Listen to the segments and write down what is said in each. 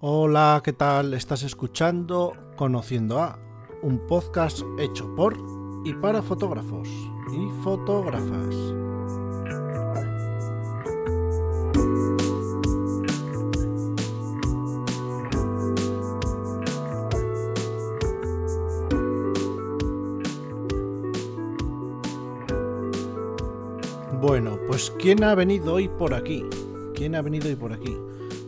Hola, ¿qué tal? Estás escuchando Conociendo a, un podcast hecho por y para fotógrafos y fotógrafas. Bueno, pues ¿quién ha venido hoy por aquí? ¿Quién ha venido hoy por aquí?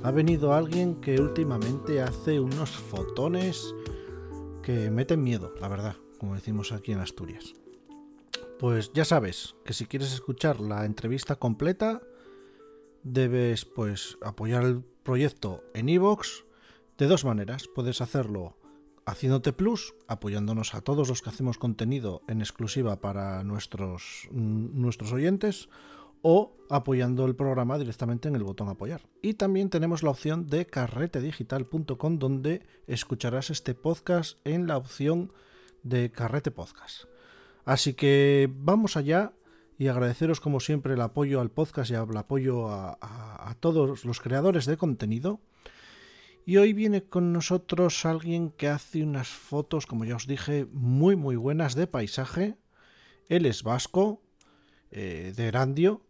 Ha venido alguien que últimamente hace unos fotones que meten miedo, la verdad, como decimos aquí en Asturias. Pues ya sabes que si quieres escuchar la entrevista completa, debes pues apoyar el proyecto en iVoox de dos maneras. Puedes hacerlo haciéndote plus, apoyándonos a todos los que hacemos contenido en exclusiva para nuestros, nuestros oyentes, o apoyando el programa directamente en el botón apoyar. Y también tenemos la opción de carretedigital.com donde escucharás este podcast en la opción de carrete podcast. Así que vamos allá y agradeceros como siempre el apoyo al podcast y el apoyo a, todos los creadores de contenido. Y hoy viene con nosotros alguien que hace unas fotos, como ya os dije, muy muy buenas de paisaje. Él es vasco, eh, de Erandio,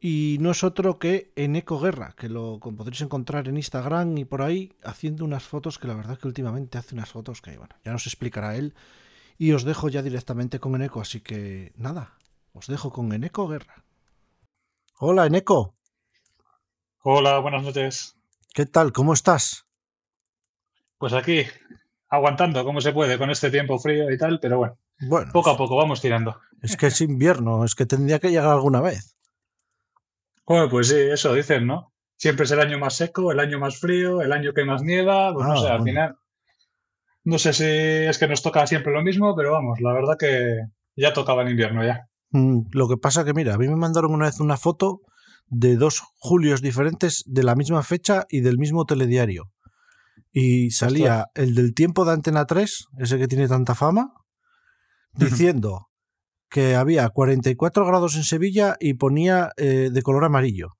y no es otro que Eneco Guerra, que lo podréis encontrar en Instagram y por ahí haciendo unas fotos que la verdad que últimamente hace unas fotos que, bueno, ya nos explicará él. Y os dejo ya directamente con Eneco, así que nada, os dejo con Eneco Guerra. Hola Eneco. Hola, buenas noches. ¿Qué tal? ¿Cómo estás? Pues aquí, aguantando como se puede con este tiempo frío y tal, pero bueno, Bueno, poco a poco vamos tirando. es que es invierno, es que tendría que llegar alguna vez. Bueno, pues sí, eso dicen, ¿no? Siempre es el año más seco, el año más frío, el año que más nieva, pues no Ah, sé, al final. No sé si es que nos toca siempre lo mismo, pero vamos, la verdad que ya tocaba el invierno ya. Mm, Lo que pasa que, mira, a mí me mandaron una vez una foto de dos julios diferentes de la misma fecha y del mismo telediario. Y salía el del tiempo de Antena 3, ese que tiene tanta fama, diciendo que había 44 grados en Sevilla y ponía eh, de color amarillo.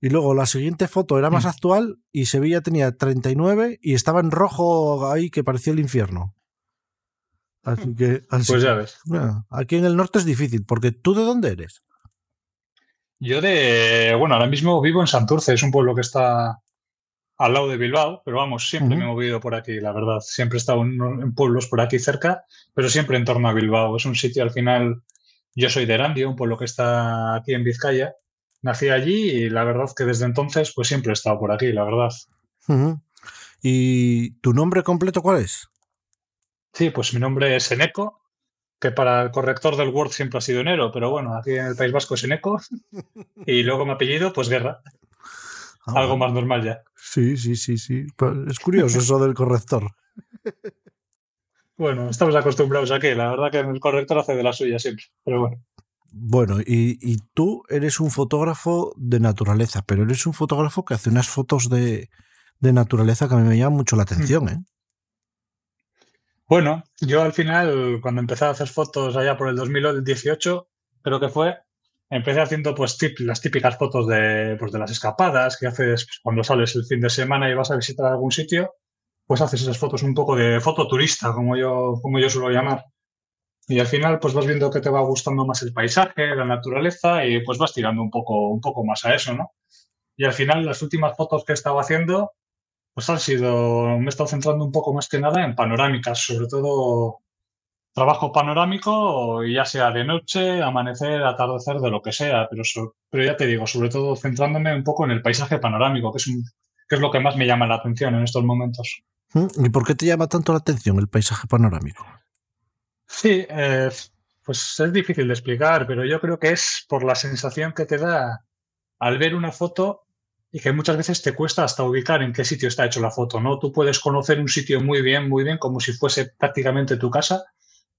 Y luego la siguiente foto era más Mm. actual y Sevilla tenía 39 y estaba en rojo ahí que parecía el infierno. Así que, así Pues ya ves. aquí en el norte es difícil, porque ¿tú de dónde eres? Yo de, bueno, ahora mismo vivo en Santurce, es un pueblo que está al lado de Bilbao, pero vamos, siempre me he movido por aquí, la verdad. Siempre he estado en, en pueblos por aquí cerca, pero siempre en torno a Bilbao. Es un sitio al final, yo soy de Erandio, un pueblo que está aquí en Vizcaya. Nací allí y la verdad que desde entonces pues siempre he estado por aquí, la verdad. ¿Y tu nombre completo cuál es? Sí, pues mi nombre es Eneco, que para el corrector del Word siempre ha sido Enero, pero bueno, aquí en el País Vasco es Eneco. Y luego mi apellido, pues Guerra, Ah, algo más normal ya. Sí, sí, sí, sí. Pero Es curioso eso del corrector. Bueno, estamos acostumbrados aquí, la verdad que el corrector hace de la suya siempre, pero bueno. Bueno, y, y tú eres un fotógrafo de naturaleza, pero eres un fotógrafo que hace unas fotos de, de naturaleza que a mí me llaman mucho la atención, ¿eh? Bueno, yo al final, cuando empecé a hacer fotos allá por el 2018, creo que fue, empecé haciendo pues tip- las típicas fotos de, pues, de las escapadas que haces pues, cuando sales el fin de semana y vas a visitar algún sitio, pues haces esas fotos un poco de foto turista, como yo, como yo suelo llamar. Y al final pues vas viendo que te va gustando más el paisaje, la naturaleza y pues vas tirando un poco, un poco más a eso, ¿no? Y al final las últimas fotos que he estado haciendo pues han sido, me he estado centrando un poco más que nada en panorámicas, sobre todo trabajo panorámico, ya sea de noche, amanecer, atardecer, de lo que sea, pero, so- pero ya te digo, sobre todo centrándome un poco en el paisaje panorámico, que es, un- que es lo que más me llama la atención en estos momentos. ¿Mm? ¿Y por qué te llama tanto la atención el paisaje panorámico? Sí, eh, pues es difícil de explicar, pero yo creo que es por la sensación que te da al ver una foto y que muchas veces te cuesta hasta ubicar en qué sitio está hecho la foto, ¿no? Tú puedes conocer un sitio muy bien, muy bien, como si fuese prácticamente tu casa,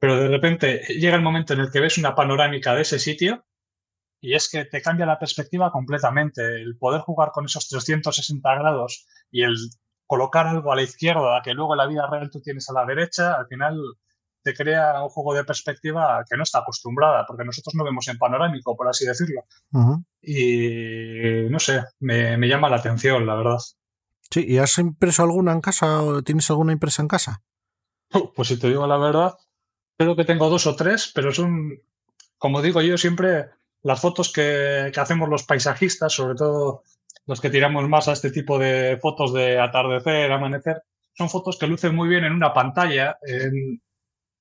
pero de repente llega el momento en el que ves una panorámica de ese sitio y es que te cambia la perspectiva completamente. El poder jugar con esos 360 grados y el colocar algo a la izquierda, que luego en la vida real tú tienes a la derecha, al final te crea un juego de perspectiva que no está acostumbrada, porque nosotros no vemos en panorámico, por así decirlo. Y no sé, me, me llama la atención, la verdad. Sí, ¿y has impreso alguna en casa o tienes alguna impresa en casa? Pues si te digo la verdad, creo que tengo dos o tres, pero son, como digo yo siempre, las fotos que, que hacemos los paisajistas, sobre todo los que tiramos más a este tipo de fotos de atardecer, amanecer, son fotos que lucen muy bien en una pantalla, en,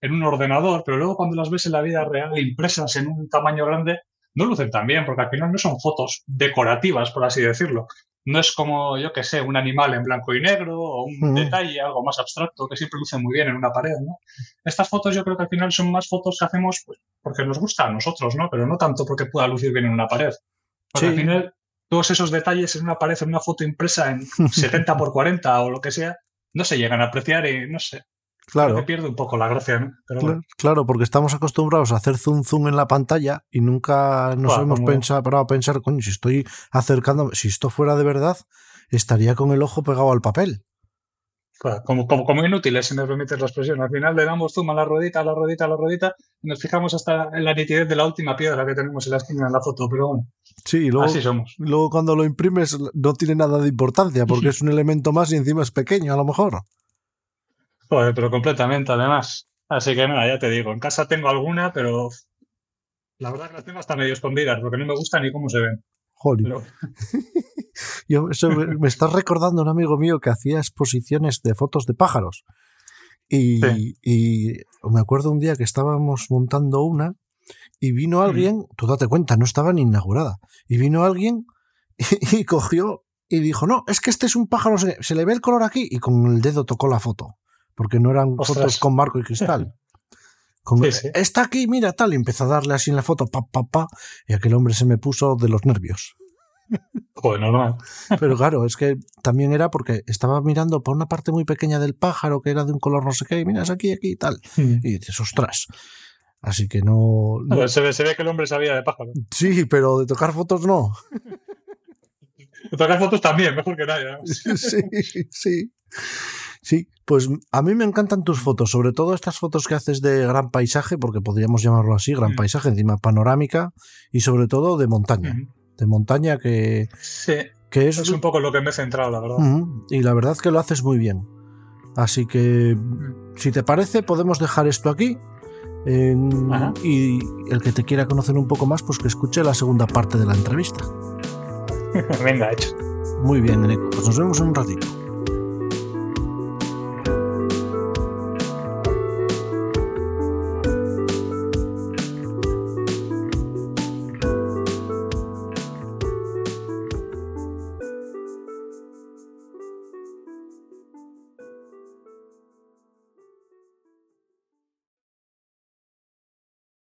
en un ordenador, pero luego cuando las ves en la vida real impresas en un tamaño grande, no lucen tan bien, porque al final no son fotos decorativas, por así decirlo. No es como, yo que sé, un animal en blanco y negro o un detalle, algo más abstracto, que siempre luce muy bien en una pared, ¿no? Estas fotos yo creo que al final son más fotos que hacemos pues, porque nos gusta a nosotros, ¿no? Pero no tanto porque pueda lucir bien en una pared. Porque Sí. al final, todos esos detalles en una pared, en una foto impresa en 70 por 40 o lo que sea, no se llegan a apreciar y no sé, Claro, me pierde un poco la gracia, ¿no? Pero bueno. cla- claro, porque estamos acostumbrados a hacer zoom zoom en la pantalla y nunca nos Claro, hemos como- pensado, parado a pensar, coño, si estoy acercándome, si esto fuera de verdad, estaría con el ojo pegado al papel. Claro, Como, como, como inútiles, si me permites la expresión. Al final le damos zoom a la ruedita, a la ruedita, a la ruedita, y nos fijamos hasta en la nitidez de la última piedra que tenemos en la esquina en la foto. Pero bueno, Sí, y luego, así somos. luego cuando lo imprimes no tiene nada de importancia porque es un elemento más y encima es pequeño a lo mejor. Joder, pero completamente, además. Así que nada, ya te digo, en casa tengo alguna, pero la verdad que las tengo hasta medio escondidas, porque no me gusta ni cómo se ven. Pero, Yo, eso me, me estás recordando un amigo mío que hacía exposiciones de fotos de pájaros. Y, Sí. y me acuerdo un día que estábamos montando una y vino alguien, tú date cuenta, no estaba ni inaugurada, y vino alguien y, y cogió y dijo, no, es que este es un pájaro, se, se le ve el color aquí, y con el dedo tocó la foto, porque no eran Ostras. fotos con marco y cristal. Con- Sí, sí. Está aquí, mira, tal, y empezó a darle así en la foto, pa, pa, pa, y aquel hombre se me puso de los nervios. joder, normal. Pero claro, es que también era porque estaba mirando por una parte muy pequeña del pájaro que era de un color no sé qué, y miras aquí, aquí y tal. Y dices, ostras. Así que no. Se, ve, se ve que el hombre sabía de pájaros. Sí, pero de tocar fotos no. De tocar fotos también, mejor que nadie. ¿no? Sí, sí. Sí, pues a mí me encantan tus fotos, sobre todo estas fotos que haces de gran paisaje, porque podríamos llamarlo así, gran Mm. paisaje, encima panorámica, y sobre todo de montaña. De montaña que, Sí, que es. es un poco lo que me he centrado, la verdad. Y la verdad que lo haces muy bien. Así que, si te parece, podemos dejar esto aquí. En- y el que te quiera conocer un poco más, pues que escuche la segunda parte de la entrevista. Venga, hecho. Muy bien, Eneco. Pues nos vemos en un ratito.